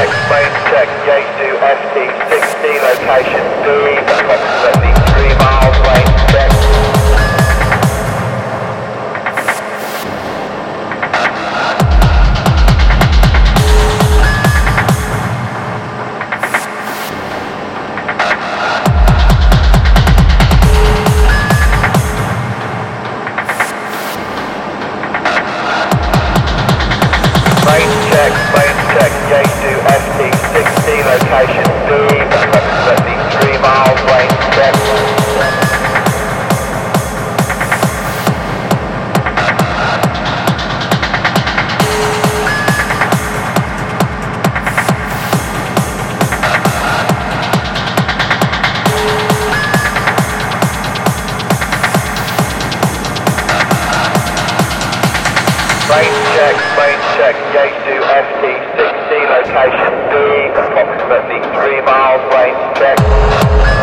check, range check, gate to FT60, location B, approximately 3 miles, Range check, range check, gate to FT60, location B, approximately 3 miles, range check.